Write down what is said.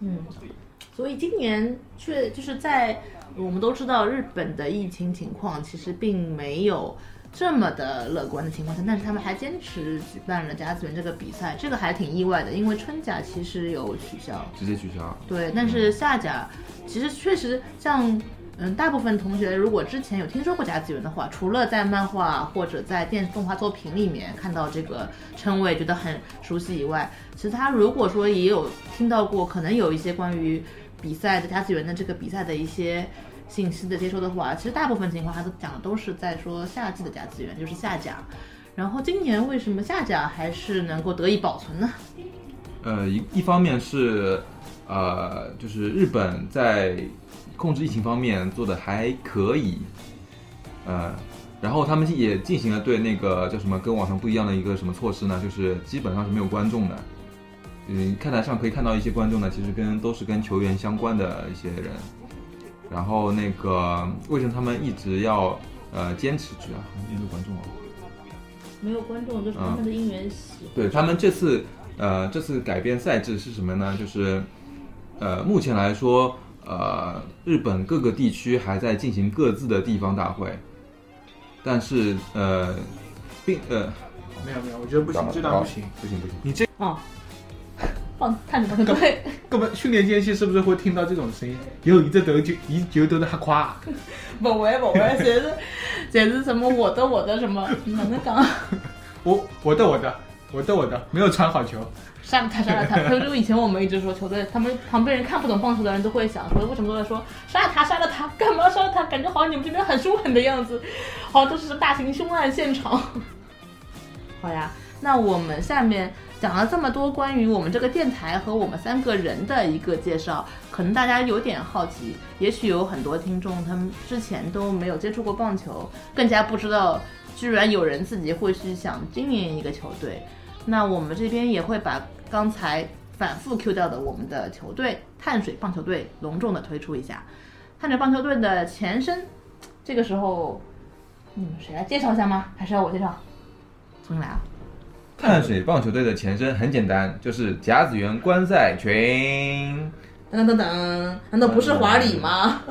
嗯，所以今年确就是在我们都知道日本的疫情情况其实并没有这么的乐观的情况下，但是他们还坚持举办了甲子园这个比赛，这个还挺意外的，因为春甲其实有取消，直接取消。对，但是夏甲其实确实像。嗯，大部分同学如果之前有听说过甲子园的话，除了在漫画或者在电动画作品里面看到这个称谓，觉得很熟悉以外，其他如果说也有听到过，可能有一些关于比赛的甲子园的这个比赛的一些信息的接收的话，其实大部分情况他都讲的都是在说夏季的甲子园，就是夏甲。然后今年为什么夏甲还是能够得以保存呢？呃，一一方面是，呃，就是日本在。控制疫情方面做的还可以，呃，然后他们也进行了对那个叫什么跟网上不一样的一个什么措施呢？就是基本上是没有观众的，嗯，看台上可以看到一些观众呢，其实跟都是跟球员相关的一些人，然后那个为什么他们一直要呃坚持住啊？没有观众啊？没有观众就是他们的应援席。对他们这次呃这次改变赛制是什么呢？就是呃目前来说。呃，日本各个地区还在进行各自的地方大会，但是呃，并呃，没有没有，我觉得不行，这段不行，不行不行，你这啊，放看着吧，对，根本训练间隙是不是会听到这种声音？有一只头就你就都在哈夸，不会不会，这是这是什么？我的我的什么？哪能讲？我我的我的我的我的，没有传好球。杀了 他，杀了他！就以前我们一直说球队，他们旁边人看不懂棒球的人都会想说，为什么都在说杀了他，杀了他，干嘛杀了他？感觉好像你们这边很凶狠的样子，好像都是大型凶案现场。好呀，那我们下面讲了这么多关于我们这个电台和我们三个人的一个介绍，可能大家有点好奇，也许有很多听众他们之前都没有接触过棒球，更加不知道居然有人自己会去想经营一个球队。那我们这边也会把。刚才反复 Q 掉的我们的球队碳水棒球队隆重的推出一下，碳水棒球队的前身，这个时候你们谁来介绍一下吗？还是要我介绍？重新来啊！碳水棒球队的前身很简单，就是甲子园观赛群。噔噔噔噔，难道不是华理吗？